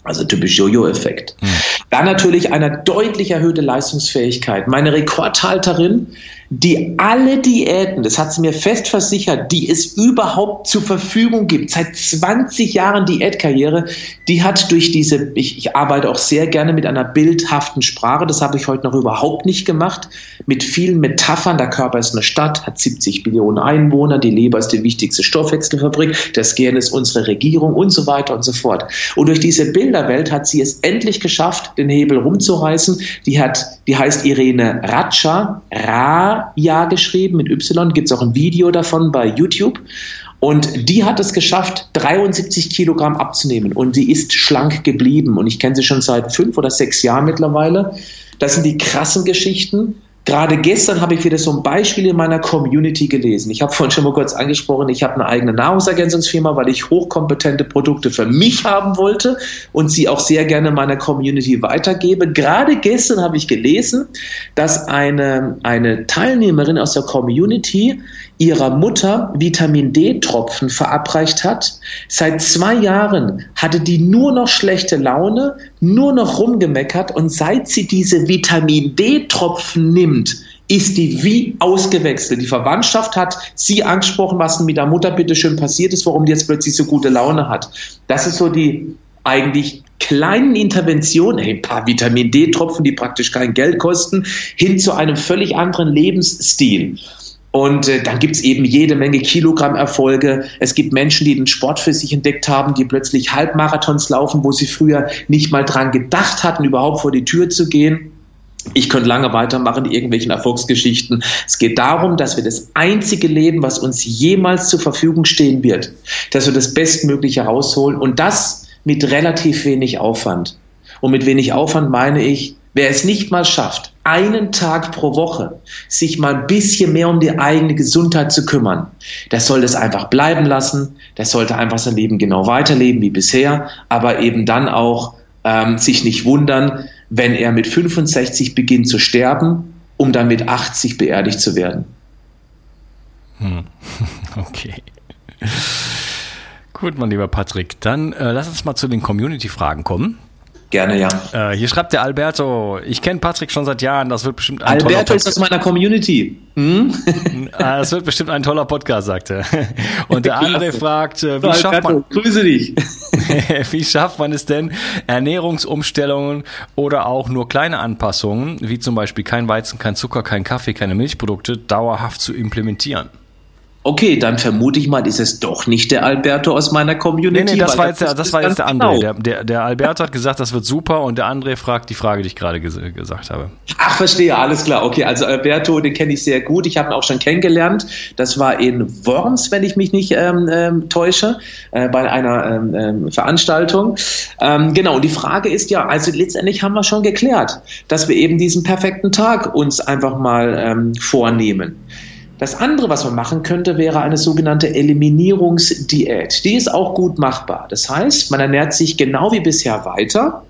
Also typisch Jojo-Effekt. Hm. Dann natürlich eine deutlich erhöhte Leistungsfähigkeit. Meine Rekordhalterin die alle Diäten, das hat sie mir fest versichert, die es überhaupt zur Verfügung gibt, seit 20 Jahren Diätkarriere, die hat durch diese, ich, ich arbeite auch sehr gerne mit einer bildhaften Sprache, das habe ich heute noch überhaupt nicht gemacht, mit vielen Metaphern, der Körper ist eine Stadt, hat 70 Millionen Einwohner, die Leber ist die wichtigste Stoffwechselfabrik, das Gehirn ist unsere Regierung und so weiter und so fort. Und durch diese Bilderwelt hat sie es endlich geschafft, den Hebel rumzureißen. Die hat, die heißt Irene Ratscha, Ra ja geschrieben mit Y, gibt es auch ein Video davon bei YouTube. Und die hat es geschafft, 73 Kilogramm abzunehmen. Und sie ist schlank geblieben. Und ich kenne sie schon seit fünf oder sechs Jahren mittlerweile. Das sind die krassen Geschichten. Gerade gestern habe ich wieder so ein Beispiel in meiner Community gelesen. Ich habe vorhin schon mal kurz angesprochen, ich habe eine eigene Nahrungsergänzungsfirma, weil ich hochkompetente Produkte für mich haben wollte und sie auch sehr gerne meiner Community weitergebe. Gerade gestern habe ich gelesen, dass eine, eine Teilnehmerin aus der Community ihrer Mutter Vitamin D-Tropfen verabreicht hat. Seit zwei Jahren hatte die nur noch schlechte Laune, nur noch rumgemeckert und seit sie diese Vitamin D-Tropfen nimmt, ist die wie ausgewechselt. Die Verwandtschaft hat sie angesprochen, was mit der Mutter bitte schön passiert ist, warum die jetzt plötzlich so gute Laune hat. Das ist so die eigentlich kleinen Interventionen, ein paar Vitamin D-Tropfen, die praktisch kein Geld kosten, hin zu einem völlig anderen Lebensstil. Und äh, dann gibt's eben jede Menge Kilogramm-Erfolge. Es gibt Menschen, die den Sport für sich entdeckt haben, die plötzlich Halbmarathons laufen, wo sie früher nicht mal dran gedacht hatten, überhaupt vor die Tür zu gehen. Ich könnte lange weitermachen, irgendwelchen Erfolgsgeschichten. Es geht darum, dass wir das einzige Leben, was uns jemals zur Verfügung stehen wird, dass wir das Bestmögliche rausholen und das mit relativ wenig Aufwand. Und mit wenig Aufwand meine ich, Wer es nicht mal schafft, einen Tag pro Woche sich mal ein bisschen mehr um die eigene Gesundheit zu kümmern, der soll das einfach bleiben lassen, der sollte einfach sein Leben genau weiterleben wie bisher, aber eben dann auch ähm, sich nicht wundern, wenn er mit 65 beginnt zu sterben, um dann mit 80 beerdigt zu werden. Hm. Okay. Gut, mein lieber Patrick, dann äh, lass uns mal zu den Community-Fragen kommen. Gerne, ja. Äh, hier schreibt der Alberto, ich kenne Patrick schon seit Jahren, das wird bestimmt ein Alberto toller ist aus meiner Community. Hm? Ah, das wird bestimmt ein toller Podcast, sagt er. Und der andere fragt, äh, wie Alberto, schafft man... Grüße dich. wie schafft man es denn, Ernährungsumstellungen oder auch nur kleine Anpassungen, wie zum Beispiel kein Weizen, kein Zucker, kein Kaffee, keine Milchprodukte, dauerhaft zu implementieren? Okay, dann vermute ich mal, ist es doch nicht der Alberto aus meiner Community. Nee, nee, das war jetzt der, das war jetzt der andere. Genau. Der, der, der Alberto hat gesagt, das wird super und der André fragt die Frage, die ich gerade ges gesagt habe. Ach, verstehe, alles klar. Okay, also Alberto, den kenne ich sehr gut. Ich habe ihn auch schon kennengelernt. Das war in Worms, wenn ich mich nicht ähm, ähm, täusche, äh, bei einer ähm, ähm Veranstaltung. Ähm, genau, die Frage ist ja, also letztendlich haben wir schon geklärt, dass wir eben diesen perfekten Tag uns einfach mal ähm, vornehmen. Das andere, was man machen könnte, wäre eine sogenannte Eliminierungsdiät. Die ist auch gut machbar. Das heißt, man ernährt sich genau wie bisher weiter,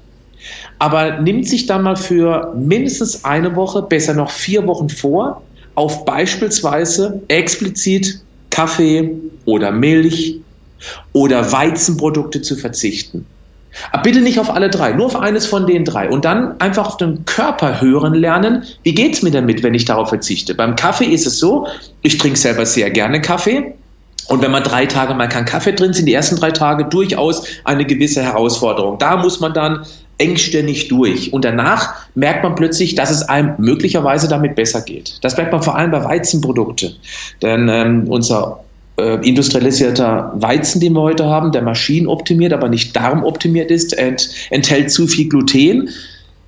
aber nimmt sich dann mal für mindestens eine Woche, besser noch vier Wochen vor, auf beispielsweise explizit Kaffee oder Milch oder Weizenprodukte zu verzichten. Aber bitte nicht auf alle drei, nur auf eines von den drei. Und dann einfach auf den Körper hören lernen, wie geht es mir damit, wenn ich darauf verzichte. Beim Kaffee ist es so, ich trinke selber sehr gerne Kaffee. Und wenn man drei Tage mal keinen Kaffee drin sind die ersten drei Tage durchaus eine gewisse Herausforderung. Da muss man dann engständig durch. Und danach merkt man plötzlich, dass es einem möglicherweise damit besser geht. Das merkt man vor allem bei Weizenprodukten. Denn ähm, unser äh, industrialisierter Weizen, den wir heute haben, der maschinenoptimiert, aber nicht darmoptimiert ist, ent, enthält zu viel Gluten.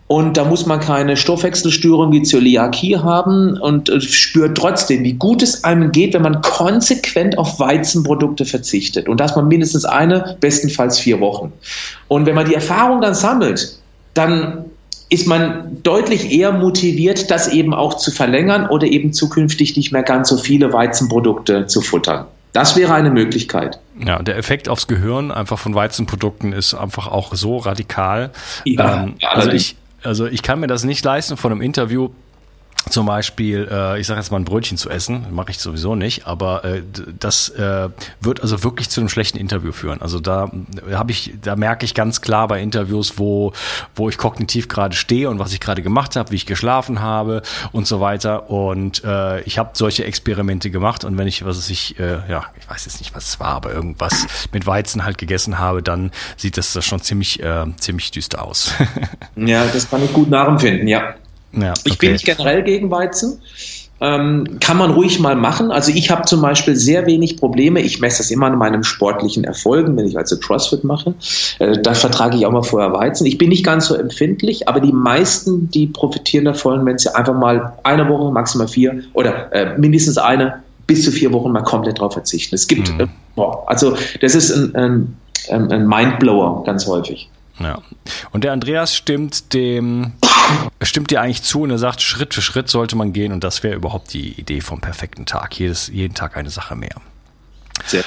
Und da muss man keine Stoffwechselstörung wie Zöliakie haben und äh, spürt trotzdem, wie gut es einem geht, wenn man konsequent auf Weizenprodukte verzichtet. Und das man mindestens eine, bestenfalls vier Wochen. Und wenn man die Erfahrung dann sammelt, dann ist man deutlich eher motiviert, das eben auch zu verlängern oder eben zukünftig nicht mehr ganz so viele Weizenprodukte zu futtern. Das wäre eine Möglichkeit. Ja, der Effekt aufs Gehirn einfach von Weizenprodukten ist einfach auch so radikal. Ja, ähm, also ich, also ich kann mir das nicht leisten, von einem Interview zum Beispiel, äh, ich sage jetzt mal ein Brötchen zu essen, mache ich sowieso nicht, aber äh, das äh, wird also wirklich zu einem schlechten Interview führen. Also da habe ich, da merke ich ganz klar bei Interviews, wo wo ich kognitiv gerade stehe und was ich gerade gemacht habe, wie ich geschlafen habe und so weiter. Und äh, ich habe solche Experimente gemacht und wenn ich, was ich, äh, ja, ich weiß jetzt nicht, was es war, aber irgendwas mit Weizen halt gegessen habe, dann sieht das, das schon ziemlich äh, ziemlich düster aus. ja, das kann ich gut nachempfinden, ja. Ja, okay. Ich bin nicht generell gegen Weizen. Ähm, kann man ruhig mal machen. Also ich habe zum Beispiel sehr wenig Probleme. Ich messe das immer an meinen sportlichen Erfolgen, wenn ich also CrossFit mache. Äh, da vertrage ich auch mal vorher Weizen. Ich bin nicht ganz so empfindlich, aber die meisten, die profitieren davon, wenn sie einfach mal eine Woche, maximal vier oder äh, mindestens eine bis zu vier Wochen mal komplett drauf verzichten. Es gibt, mhm. äh, boah, also das ist ein, ein, ein Mindblower ganz häufig. Ja. Und der Andreas stimmt dem, stimmt dir eigentlich zu und er sagt, Schritt für Schritt sollte man gehen und das wäre überhaupt die Idee vom perfekten Tag. Jedes, jeden Tag eine Sache mehr. Sehr.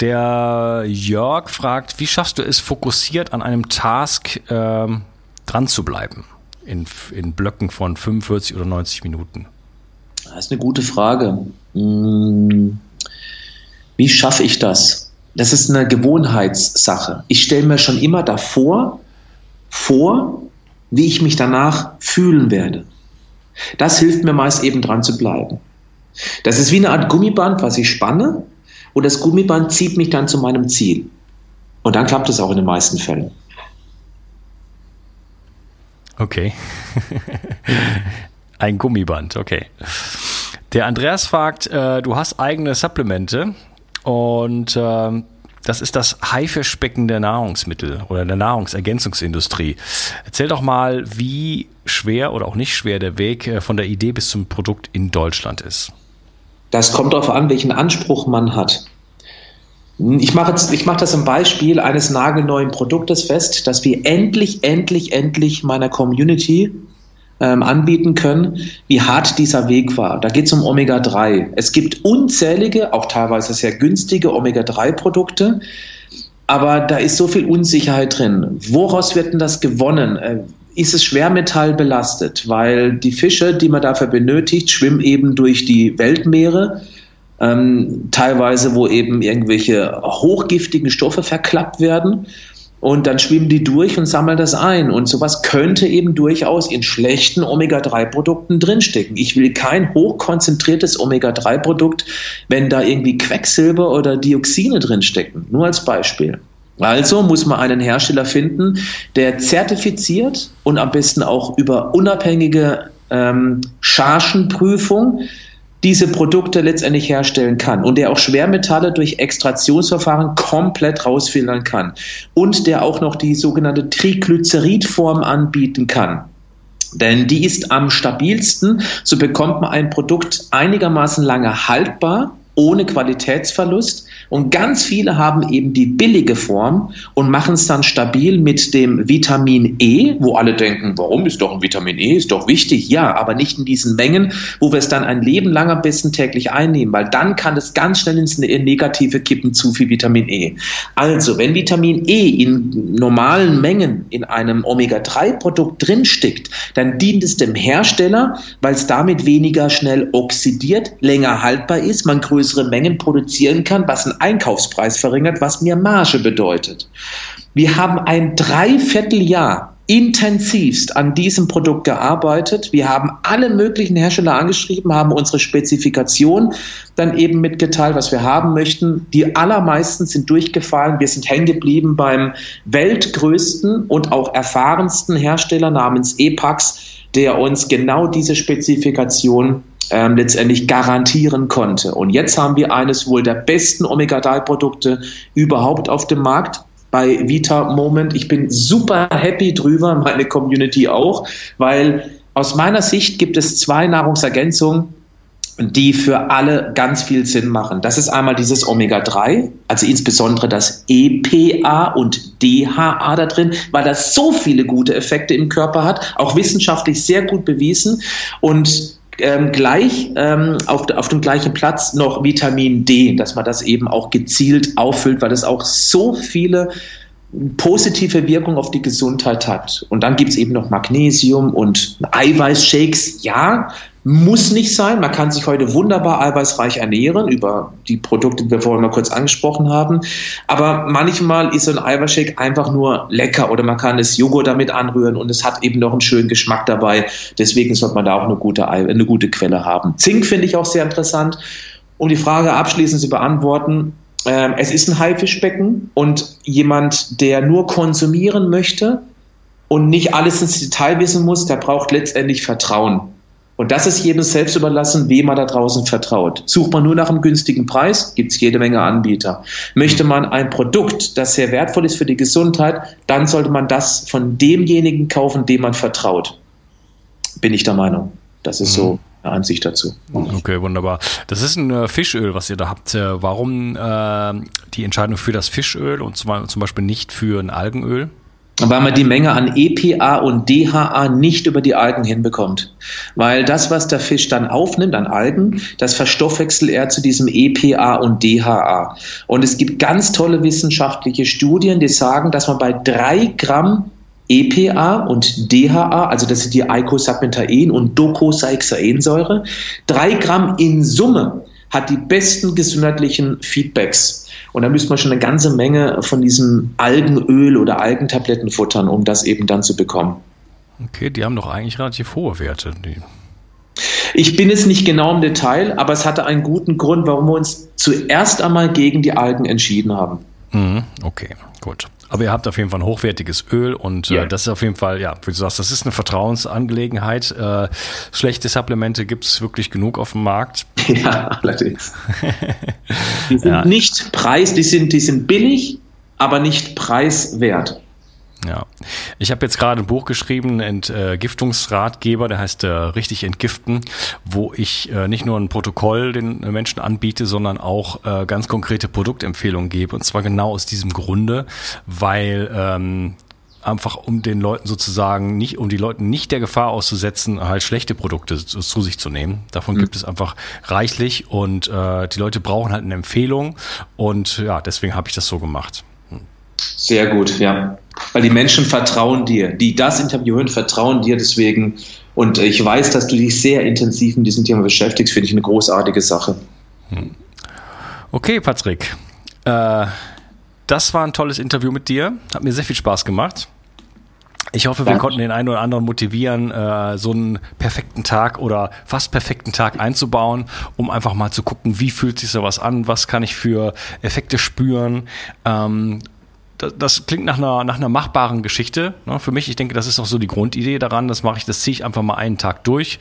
Der Jörg fragt, wie schaffst du es, fokussiert an einem Task ähm, dran zu bleiben? In, in Blöcken von 45 oder 90 Minuten? Das ist eine gute Frage. Hm, wie schaffe ich das? Das ist eine Gewohnheitssache. Ich stelle mir schon immer davor vor, wie ich mich danach fühlen werde. Das hilft mir meist eben dran zu bleiben. Das ist wie eine Art Gummiband, was ich spanne und das Gummiband zieht mich dann zu meinem Ziel. Und dann klappt es auch in den meisten Fällen. Okay. Ein Gummiband, okay. Der Andreas fragt, äh, du hast eigene Supplemente und äh, das ist das Haifischbecken der Nahrungsmittel oder der Nahrungsergänzungsindustrie. Erzähl doch mal, wie schwer oder auch nicht schwer der Weg äh, von der Idee bis zum Produkt in Deutschland ist. Das kommt darauf an, welchen Anspruch man hat. Ich mache, jetzt, ich mache das im Beispiel eines nagelneuen Produktes fest, dass wir endlich, endlich, endlich meiner Community ähm, anbieten können, wie hart dieser Weg war. Da geht es um Omega-3. Es gibt unzählige, auch teilweise sehr günstige Omega-3-Produkte, aber da ist so viel Unsicherheit drin. Woraus wird denn das gewonnen? Äh, ist es schwermetallbelastet, weil die Fische, die man dafür benötigt, schwimmen eben durch die Weltmeere, ähm, teilweise wo eben irgendwelche hochgiftigen Stoffe verklappt werden. Und dann schwimmen die durch und sammeln das ein. Und sowas könnte eben durchaus in schlechten Omega-3-Produkten drinstecken. Ich will kein hochkonzentriertes Omega-3-Produkt, wenn da irgendwie Quecksilber oder Dioxine drinstecken. Nur als Beispiel. Also muss man einen Hersteller finden, der zertifiziert und am besten auch über unabhängige ähm, Chargenprüfung diese Produkte letztendlich herstellen kann und der auch Schwermetalle durch Extraktionsverfahren komplett rausfiltern kann und der auch noch die sogenannte Triglyceridform anbieten kann. Denn die ist am stabilsten, so bekommt man ein Produkt einigermaßen lange haltbar ohne Qualitätsverlust. Und ganz viele haben eben die billige Form und machen es dann stabil mit dem Vitamin E, wo alle denken, warum ist doch ein Vitamin E, ist doch wichtig. Ja, aber nicht in diesen Mengen, wo wir es dann ein Leben lang am besten täglich einnehmen, weil dann kann es ganz schnell ins ne-, Negative kippen, zu viel Vitamin E. Also, wenn Vitamin E in normalen Mengen in einem Omega-3-Produkt drinsteckt, dann dient es dem Hersteller, weil es damit weniger schnell oxidiert, länger haltbar ist, man größer größere Mengen produzieren kann, was einen Einkaufspreis verringert, was mir Marge bedeutet. Wir haben ein Dreivierteljahr intensivst an diesem Produkt gearbeitet. Wir haben alle möglichen Hersteller angeschrieben, haben unsere Spezifikation dann eben mitgeteilt, was wir haben möchten. Die allermeisten sind durchgefallen. Wir sind hängen geblieben beim weltgrößten und auch erfahrensten Hersteller namens EPAX, der uns genau diese Spezifikation ähm, letztendlich garantieren konnte. Und jetzt haben wir eines wohl der besten Omega-3-Produkte überhaupt auf dem Markt bei Vita Moment. Ich bin super happy drüber, meine Community auch, weil aus meiner Sicht gibt es zwei Nahrungsergänzungen, die für alle ganz viel Sinn machen. Das ist einmal dieses Omega-3, also insbesondere das EPA und DHA da drin, weil das so viele gute Effekte im Körper hat, auch wissenschaftlich sehr gut bewiesen. Und ähm, gleich ähm, auf, auf dem gleichen Platz noch Vitamin D, dass man das eben auch gezielt auffüllt, weil es auch so viele positive Wirkung auf die Gesundheit hat. Und dann gibt es eben noch Magnesium und Eiweißshakes. Ja, muss nicht sein. Man kann sich heute wunderbar eiweißreich ernähren über die Produkte, die wir vorhin mal kurz angesprochen haben. Aber manchmal ist so ein Eiweißshake einfach nur lecker oder man kann das Joghurt damit anrühren und es hat eben noch einen schönen Geschmack dabei. Deswegen sollte man da auch eine gute, eine gute Quelle haben. Zink finde ich auch sehr interessant. Um die Frage abschließend zu beantworten, ähm, es ist ein Haifischbecken und jemand, der nur konsumieren möchte und nicht alles ins Detail wissen muss, der braucht letztendlich Vertrauen. Und das ist jedem selbst überlassen, wem man da draußen vertraut. Sucht man nur nach einem günstigen Preis, gibt es jede Menge Anbieter. Möchte man ein Produkt, das sehr wertvoll ist für die Gesundheit, dann sollte man das von demjenigen kaufen, dem man vertraut. Bin ich der Meinung. Das ist mhm. so eine Ansicht dazu. Okay, wunderbar. Das ist ein äh, Fischöl, was ihr da habt. Äh, warum äh, die Entscheidung für das Fischöl und zum, zum Beispiel nicht für ein Algenöl? Weil man die Menge an EPA und DHA nicht über die Algen hinbekommt. Weil das, was der Fisch dann aufnimmt an Algen, das verstoffwechselt er zu diesem EPA und DHA. Und es gibt ganz tolle wissenschaftliche Studien, die sagen, dass man bei drei Gramm EPA und DHA, also das sind die Eicosapentaen und Docosahexaensäure, drei Gramm in Summe hat die besten gesundheitlichen Feedbacks. Und da müsste man schon eine ganze Menge von diesem Algenöl oder Algentabletten futtern, um das eben dann zu bekommen. Okay, die haben doch eigentlich relativ hohe Werte. Ich bin es nicht genau im Detail, aber es hatte einen guten Grund, warum wir uns zuerst einmal gegen die Algen entschieden haben. Mhm, okay, gut. Aber ihr habt auf jeden Fall ein hochwertiges Öl und äh, ja. äh, das ist auf jeden Fall, ja, wie du sagst, das ist eine Vertrauensangelegenheit. Äh, schlechte Supplemente gibt es wirklich genug auf dem Markt. Ja, allerdings. die sind ja. nicht preis, die sind, die sind billig, aber nicht preiswert. Ich habe jetzt gerade ein Buch geschrieben, Entgiftungsratgeber, der heißt äh, richtig entgiften, wo ich äh, nicht nur ein Protokoll den Menschen anbiete, sondern auch äh, ganz konkrete Produktempfehlungen gebe. Und zwar genau aus diesem Grunde, weil ähm, einfach um den Leuten sozusagen nicht, um die Leuten nicht der Gefahr auszusetzen, halt schlechte Produkte zu, zu sich zu nehmen. Davon mhm. gibt es einfach reichlich und äh, die Leute brauchen halt eine Empfehlung und ja, deswegen habe ich das so gemacht. Sehr gut, ja. Weil die Menschen vertrauen dir. Die das Interview hören, vertrauen dir deswegen. Und ich weiß, dass du dich sehr intensiv mit diesem Thema beschäftigst, finde ich eine großartige Sache. Hm. Okay, Patrick. Äh, das war ein tolles Interview mit dir. Hat mir sehr viel Spaß gemacht. Ich hoffe, wir konnten den einen oder anderen motivieren, äh, so einen perfekten Tag oder fast perfekten Tag einzubauen, um einfach mal zu gucken, wie fühlt sich sowas an, was kann ich für Effekte spüren. Das, das klingt nach einer, nach einer machbaren Geschichte. Ne? Für mich, ich denke, das ist auch so die Grundidee daran. Das mache ich, das ziehe ich einfach mal einen Tag durch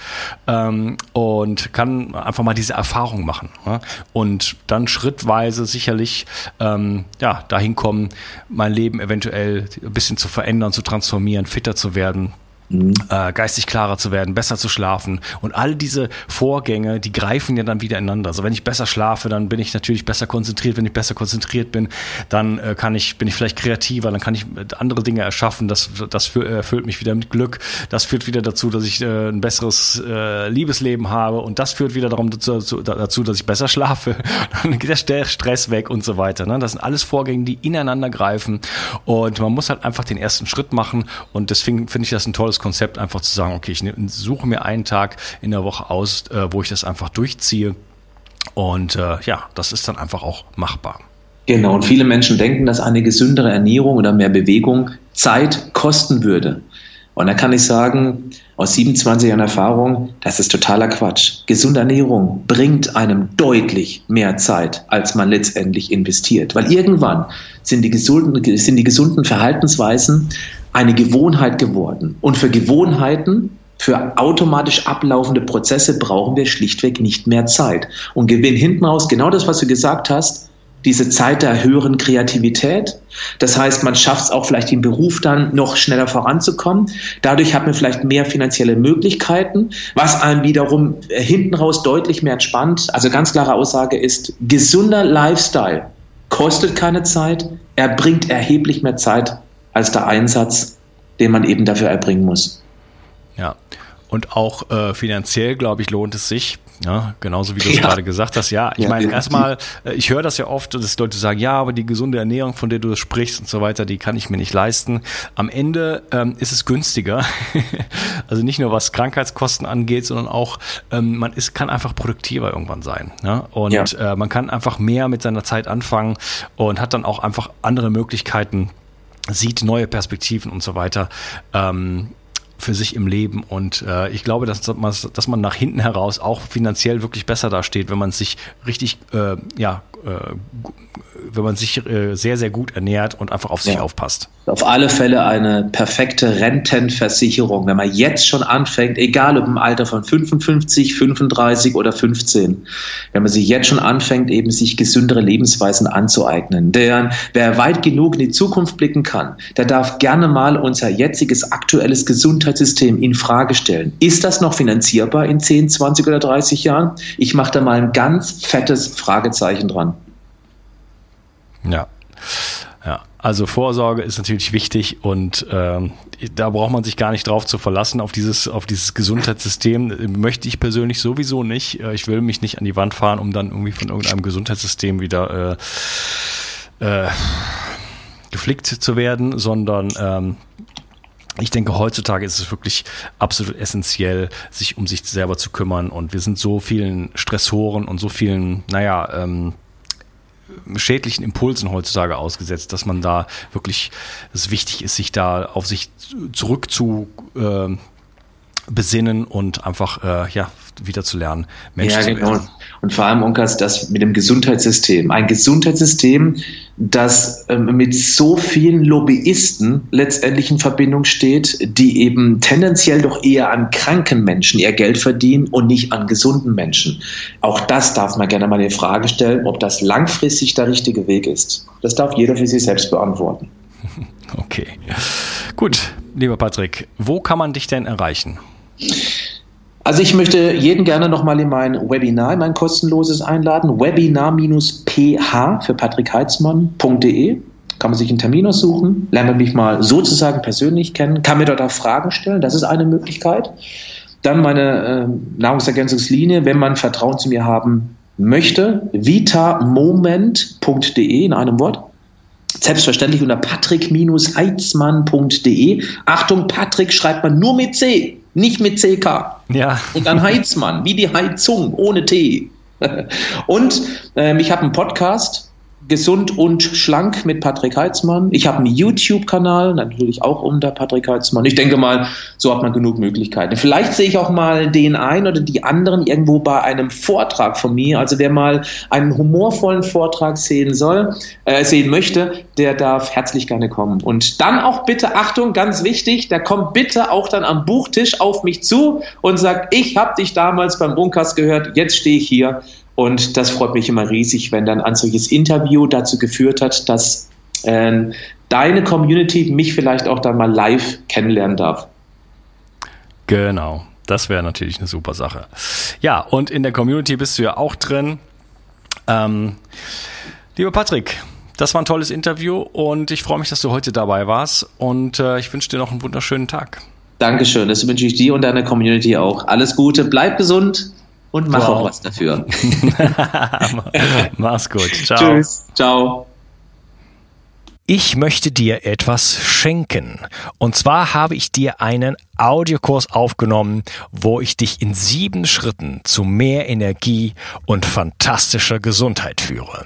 ähm, und kann einfach mal diese Erfahrung machen. Ne? Und dann schrittweise sicherlich ähm, ja, dahin kommen, mein Leben eventuell ein bisschen zu verändern, zu transformieren, fitter zu werden Mhm. Äh, geistig klarer zu werden, besser zu schlafen. Und all diese Vorgänge, die greifen ja dann wieder ineinander. Also wenn ich besser schlafe, dann bin ich natürlich besser konzentriert. Wenn ich besser konzentriert bin, dann äh, kann ich, bin ich vielleicht kreativer, dann kann ich andere Dinge erschaffen. Das, das erfüllt mich wieder mit Glück. Das führt wieder dazu, dass ich äh, ein besseres äh, Liebesleben habe. Und das führt wieder darum, dazu, dazu, dass ich besser schlafe. Dann geht der Stress weg und so weiter. Ne? Das sind alles Vorgänge, die ineinander greifen. Und man muss halt einfach den ersten Schritt machen. Und deswegen finde ich das ein tolles tolles Konzept, einfach zu sagen, okay, ich suche mir einen Tag in der Woche aus, äh, wo ich das einfach durchziehe. Und äh, ja, das ist dann einfach auch machbar. Genau, und viele Menschen denken, dass eine gesündere Ernährung oder mehr Bewegung Zeit kosten würde. Und da kann ich sagen, aus 27 Jahren Erfahrung, das ist totaler Quatsch. Gesunde Ernährung bringt einem deutlich mehr Zeit, als man letztendlich investiert. Weil irgendwann sind die gesunden, sind die gesunden Verhaltensweisen eine Gewohnheit geworden. Und für Gewohnheiten, für automatisch ablaufende Prozesse brauchen wir schlichtweg nicht mehr Zeit. Und gewinnen hinten raus genau das, was du gesagt hast, diese Zeit der höheren Kreativität. Das heißt, man schafft es auch vielleicht im Beruf dann noch schneller voranzukommen. Dadurch hat man vielleicht mehr finanzielle Möglichkeiten, was einem wiederum hinten raus deutlich mehr entspannt. Also ganz klare Aussage ist, gesunder Lifestyle kostet keine Zeit, er bringt erheblich mehr Zeit als der Einsatz, den man eben dafür erbringen muss. Ja, und auch äh, finanziell, glaube ich, lohnt es sich. Ja, genauso wie du es ja. gerade gesagt hast. Ja, ich ja, meine, erstmal, äh, ich höre das ja oft, dass Leute sagen, ja, aber die gesunde Ernährung, von der du sprichst und so weiter, die kann ich mir nicht leisten. Am Ende ähm, ist es günstiger. also nicht nur was Krankheitskosten angeht, sondern auch, ähm, man ist, kann einfach produktiver irgendwann sein. Ne? Und äh, man kann einfach mehr mit seiner Zeit anfangen und hat dann auch einfach andere Möglichkeiten, sieht neue Perspektiven und so weiter. Ähm, für sich im Leben. Und äh, ich glaube, dass, dass man nach hinten heraus auch finanziell wirklich besser dasteht, wenn man sich richtig äh, ja, wenn man sich äh, sehr, sehr gut ernährt und einfach auf sich ja. aufpasst. Auf alle Fälle eine perfekte Rentenversicherung, wenn man jetzt schon anfängt, egal ob im Alter von 55, 35 oder 15, wenn man sich jetzt schon anfängt, eben sich gesündere Lebensweisen anzueignen. Der, wer weit genug in die Zukunft blicken kann, der darf gerne mal unser jetziges aktuelles Gesundheitssystem in Frage stellen. Ist das noch finanzierbar in 10, 20 oder 30 Jahren? Ich mache da mal ein ganz fettes Fragezeichen dran. Ja. Ja, also Vorsorge ist natürlich wichtig und ähm, da braucht man sich gar nicht drauf zu verlassen. Auf dieses, auf dieses Gesundheitssystem möchte ich persönlich sowieso nicht. Äh, ich will mich nicht an die Wand fahren, um dann irgendwie von irgendeinem Gesundheitssystem wieder äh, äh, geflickt zu werden, sondern ähm, ich denke, heutzutage ist es wirklich absolut essentiell, sich um sich selber zu kümmern. Und wir sind so vielen Stressoren und so vielen, naja, ähm, schädlichen Impulsen heutzutage ausgesetzt, dass man da wirklich, es wichtig ist, sich da auf sich zurück zu äh, besinnen und einfach äh, ja wieder zu lernen, Mensch ja, zu genau. werden. Und vor allem, Unkas, das mit dem Gesundheitssystem. Ein Gesundheitssystem, das ähm, mit so vielen Lobbyisten letztendlich in Verbindung steht, die eben tendenziell doch eher an kranken Menschen ihr Geld verdienen und nicht an gesunden Menschen. Auch das darf man gerne mal in Frage stellen, ob das langfristig der richtige Weg ist. Das darf jeder für sich selbst beantworten. Okay. Gut, lieber Patrick, wo kann man dich denn erreichen? Also ich möchte jeden gerne nochmal in mein Webinar, in mein kostenloses einladen. Webinar-ph für patrickheitzmann.de. Kann man sich einen Termin aussuchen, lernt mich mal sozusagen persönlich kennen, kann mir dort auch Fragen stellen, das ist eine Möglichkeit. Dann meine äh, Nahrungsergänzungslinie, wenn man Vertrauen zu mir haben möchte, vitamoment.de in einem Wort. Selbstverständlich unter patrick-heitzmann.de. Achtung, Patrick schreibt man nur mit C nicht mit CK. Ja. Und dann Heizmann, wie die Heizung, ohne T. Und ähm, ich habe einen Podcast, Gesund und Schlank mit Patrick Heitzmann. Ich habe einen YouTube-Kanal, natürlich auch unter Patrick Heitzmann. Ich denke mal, so hat man genug Möglichkeiten. Vielleicht sehe ich auch mal den einen oder die anderen irgendwo bei einem Vortrag von mir. Also wer mal einen humorvollen Vortrag sehen soll, äh, sehen möchte, der darf herzlich gerne kommen. Und dann auch bitte, Achtung, ganz wichtig, der kommt bitte auch dann am Buchtisch auf mich zu und sagt, ich habe dich damals beim Runkast gehört, jetzt stehe ich hier und das freut mich immer riesig, wenn dann ein solches Interview dazu geführt hat, dass äh, deine Community mich vielleicht auch dann mal live kennenlernen darf. Genau. Das wäre natürlich eine super Sache. Ja, und in der Community bist du ja auch drin. Ähm, lieber Patrick, das war ein tolles Interview und ich freue mich, dass du heute dabei warst und äh, ich wünsche dir noch einen wunderschönen Tag. Dankeschön, das wünsche ich dir und deiner Community auch. Alles Gute, bleib gesund und mach wow. auch was dafür. Mach's gut. Ciao. Tschüss. Ciao. Ich möchte dir etwas schenken. Und zwar habe ich dir einen Audiokurs aufgenommen, wo ich dich in sieben Schritten zu mehr Energie und fantastischer Gesundheit führe.